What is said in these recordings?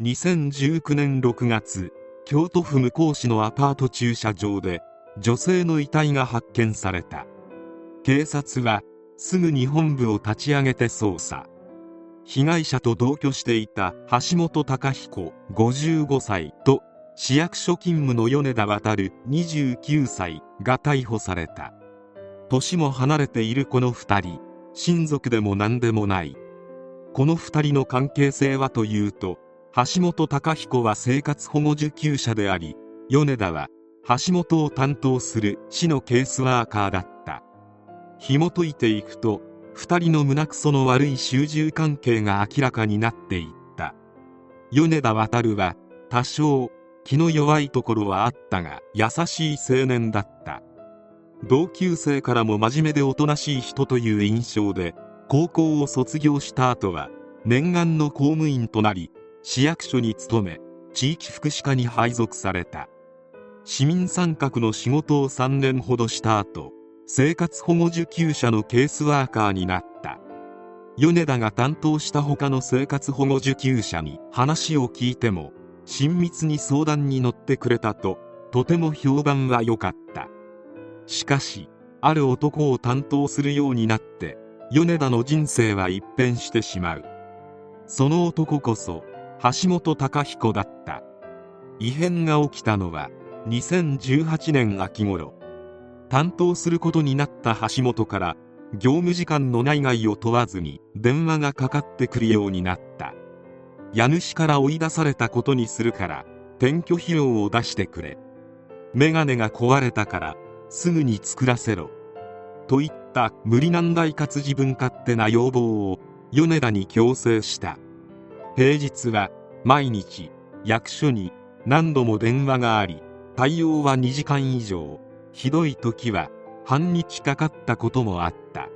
2019年6月京都府向日市のアパート駐車場で女性の遺体が発見された。警察はすぐに本部を立ち上げて捜査。被害者と同居していた橋本隆彦55歳と市役所勤務の米田渡29歳が逮捕された。年も離れているこの2人親族でも何でもない。この2人の関係性はというと橋本隆彦は生活保護受給者であり米田は橋本を担当する市のケースワーカーだった。紐解いていくと2人の胸くその悪い習従関係が明らかになっていった。米田渉は多少気の弱いところはあったが優しい青年だった。同級生からも真面目でおとなしい人という印象で高校を卒業した後は念願の公務員となり市役所に勤め地域福祉課に配属された。市民参画の仕事を3年ほどした後生活保護受給者のケースワーカーになった。米田が担当した他の生活保護受給者に話を聞いても親密に相談に乗ってくれたととても評判は良かった。しかしある男を担当するようになって米田の人生は一変してしまう。その男こそ橋本隆彦だった。異変が起きたのは2018年秋頃。担当することになった橋本から業務時間の内外を問わずに電話がかかってくるようになった。家主から追い出されたことにするから転居費用を出してくれ。メガネが壊れたからすぐに作らせろ。といった無理難題かつ自分勝手な要望を米田に強制した。平日は毎日役所に何度も電話があり対応は2時間以上ひどい時は半日かかったこともあった。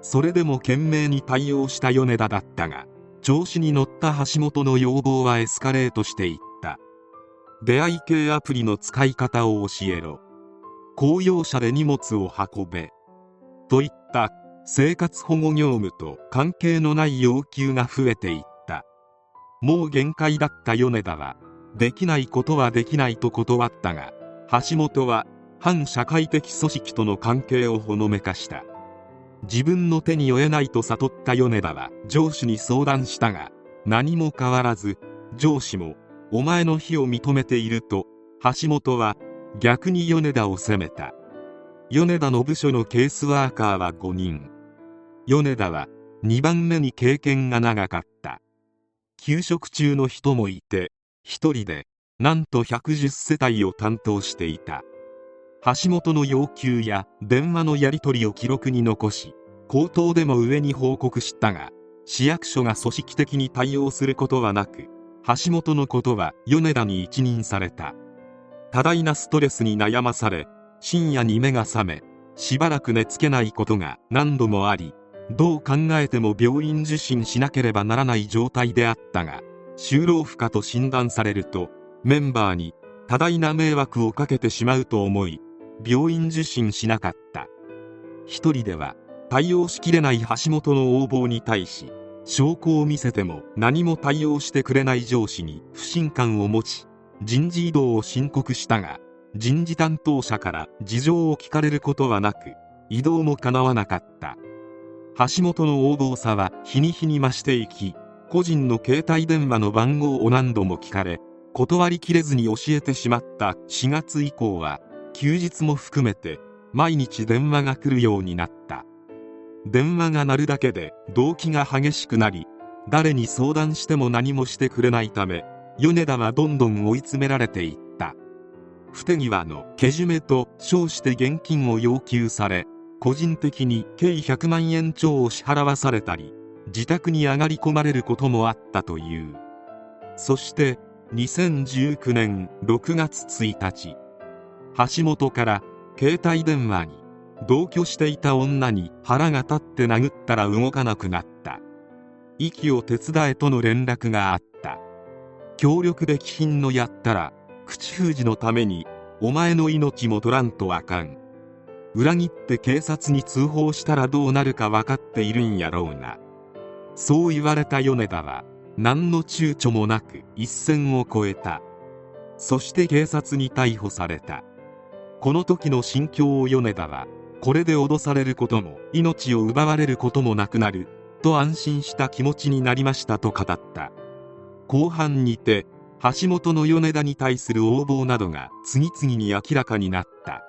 それでも懸命に対応した米田だったが調子に乗った橋本の要望はエスカレートしていった。出会い系アプリの使い方を教えろ。公用車で荷物を運べ。といった生活保護業務と関係のない要求が増えていった。もう限界だった米田はできないことはできないと断ったが橋本は反社会的組織との関係をほのめかした。自分の手に負えないと悟った米田は上司に相談したが何も変わらず上司もお前の非を認めていると橋本は逆に米田を責めた。米田の部署のケースワーカーは5人。米田は2番目に経験が長かった。た休職中の人もいて一人でなんと110世帯を担当していた。橋本の要求や電話のやり取りを記録に残し口頭でも上に報告したが市役所が組織的に対応することはなく橋本のことは米田に一任された。多大なストレスに悩まされ深夜に目が覚めしばらく寝つけないことが何度もありどう考えても病院受診しなければならない状態であったが就労不可と診断されるとメンバーに多大な迷惑をかけてしまうと思い病院受診しなかった。一人では対応しきれない橋本の横暴に対し証拠を見せても何も対応してくれない上司に不信感を持ち人事異動を申告したが人事担当者から事情を聞かれることはなく異動も叶わなかった。橋本の横暴さは日に日に増していき個人の携帯電話の番号を何度も聞かれ断りきれずに教えてしまった4月以降は休日も含めて毎日電話が来るようになった。電話が鳴るだけで動機が激しくなり誰に相談しても何もしてくれないため米田はどんどん追い詰められていった。不手際のけじめと称して現金を要求され個人的に計100万円超を支払わされたり自宅に上がり込まれることもあったという。そして2019年6月1日橋本から携帯電話に同居していた女に腹が立って殴ったら動かなくなった。息を手伝えとの連絡があった。協力で貴賓のやったら口封じのためにお前の命も取らんとあかん。裏切って警察に通報したらどうなるか分かっているんやろうな。そう言われた米田は何の躊躇もなく一線を越えた。そして警察に逮捕された。この時の心境を米田はこれで脅されることも命を奪われることもなくなると安心した気持ちになりましたと語った。後半にて橋本の米田に対する横暴などが次々に明らかになった。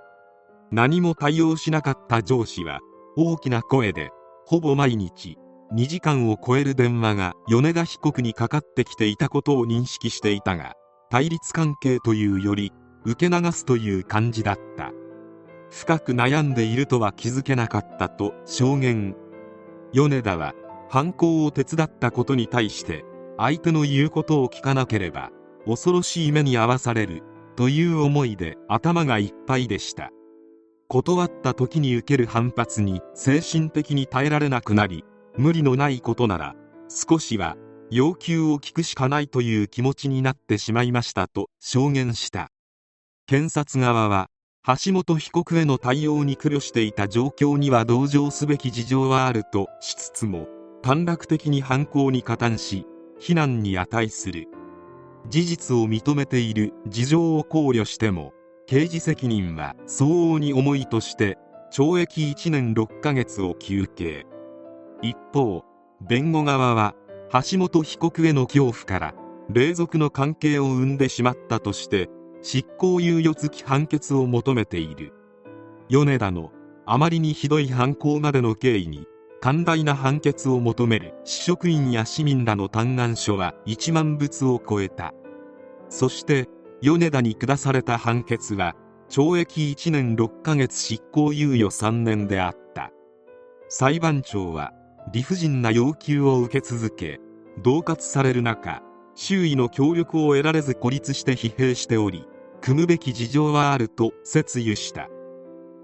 何も対応しなかった上司は大きな声でほぼ毎日2時間を超える電話が米田被告にかかってきていたことを認識していたが対立関係というより受け流すという感じだった。深く悩んでいるとは気づけなかったと証言。米田は犯行を手伝ったことに対して相手の言うことを聞かなければ恐ろしい目に遭わされるという思いで頭がいっぱいでした。断った時に受ける反発に精神的に耐えられなくなり無理のないことなら少しは要求を聞くしかないという気持ちになってしまいましたと証言した。検察側は橋本被告への対応に苦慮していた状況には同情すべき事情はあるとしつつも短絡的に犯行に加担し非難に値する。事実を認めている事情を考慮しても刑事責任は相応に重いとして懲役1年6ヶ月を求刑。一方弁護側は橋本被告への恐怖から霊俗の関係を生んでしまったとして執行猶予付き判決を求めている。米田のあまりにひどい犯行までの経緯に寛大な判決を求める市職員や市民らの嘆願書は1万仏を超えた。そして米田に下された判決は懲役1年6ヶ月執行猶予3年であった。裁判長は理不尽な要求を受け続け恫喝される中周囲の協力を得られず孤立して疲弊しており組むべき事情はあると説諭した。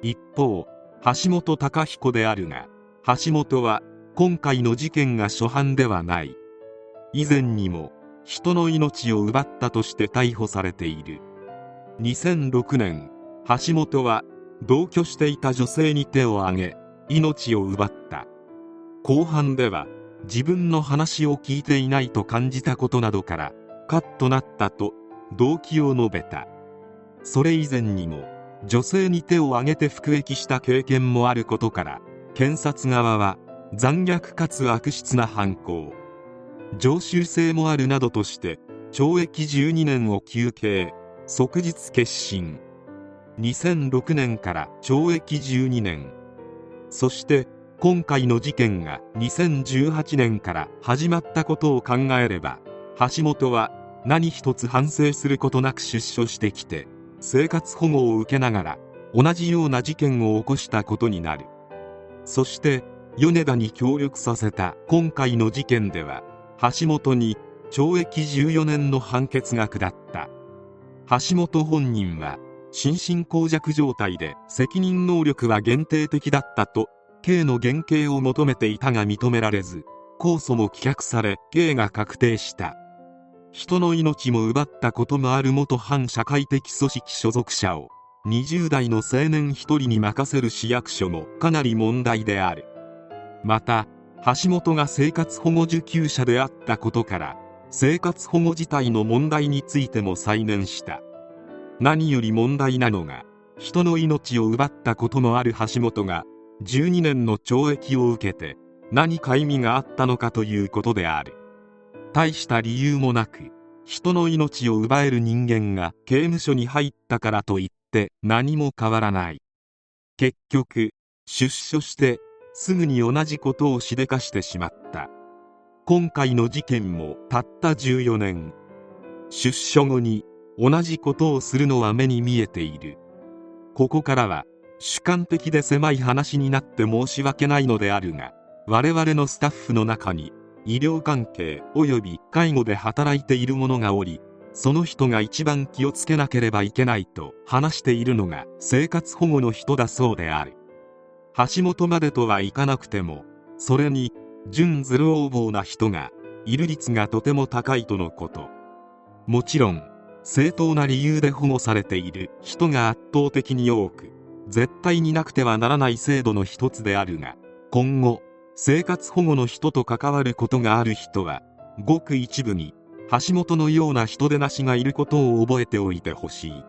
一方橋本貴彦であるが橋本は今回の事件が初犯ではない。以前にも人の命を奪ったとして逮捕されている。2006年橋本は同居していた女性に手を挙げ命を奪った。後半では自分の話を聞いていないと感じたことなどからカッとなったと動機を述べた。それ以前にも女性に手を挙げて服役した経験もあることから検察側は残虐かつ悪質な犯行。常習性もあるなどとして懲役12年を求刑。即日結審。2006年から懲役12年。そして今回の事件が2018年から始まったことを考えれば橋本は何一つ反省することなく出所してきて生活保護を受けながら同じような事件を起こしたことになる。そして米田に協力させた今回の事件では橋本に懲役14年の判決が下った。橋本本人は心神耗弱状態で責任能力は限定的だったと刑の減刑を求めていたが認められず控訴も棄却され刑が確定した。人の命も奪ったこともある元反社会的組織所属者を20代の青年1人に任せる市役所もかなり問題である。また橋本が生活保護受給者であったことから生活保護自体の問題についても再燃した。何より問題なのが人の命を奪ったこともある橋本が12年の懲役を受けて何か意味があったのかということである。大した理由もなく人の命を奪える人間が刑務所に入ったからといって何も変わらない。結局出所してすぐに同じことをしでかしてしまった。今回の事件もたった14年。出所後に同じことをするのは目に見えている。ここからは主観的で狭い話になって申し訳ないのであるが我々のスタッフの中に医療関係及び介護で働いている者がおりその人が一番気をつけなければいけないと話しているのが生活保護の人だそうである。橋本までとはいかなくてもそれに準ズル横暴な人がいる率がとても高いとのこと。もちろん正当な理由で保護されている人が圧倒的に多く絶対になくてはならない制度の一つであるが今後生活保護の人と関わることがある人はごく一部に橋本のような人でなしがいることを覚えておいてほしい。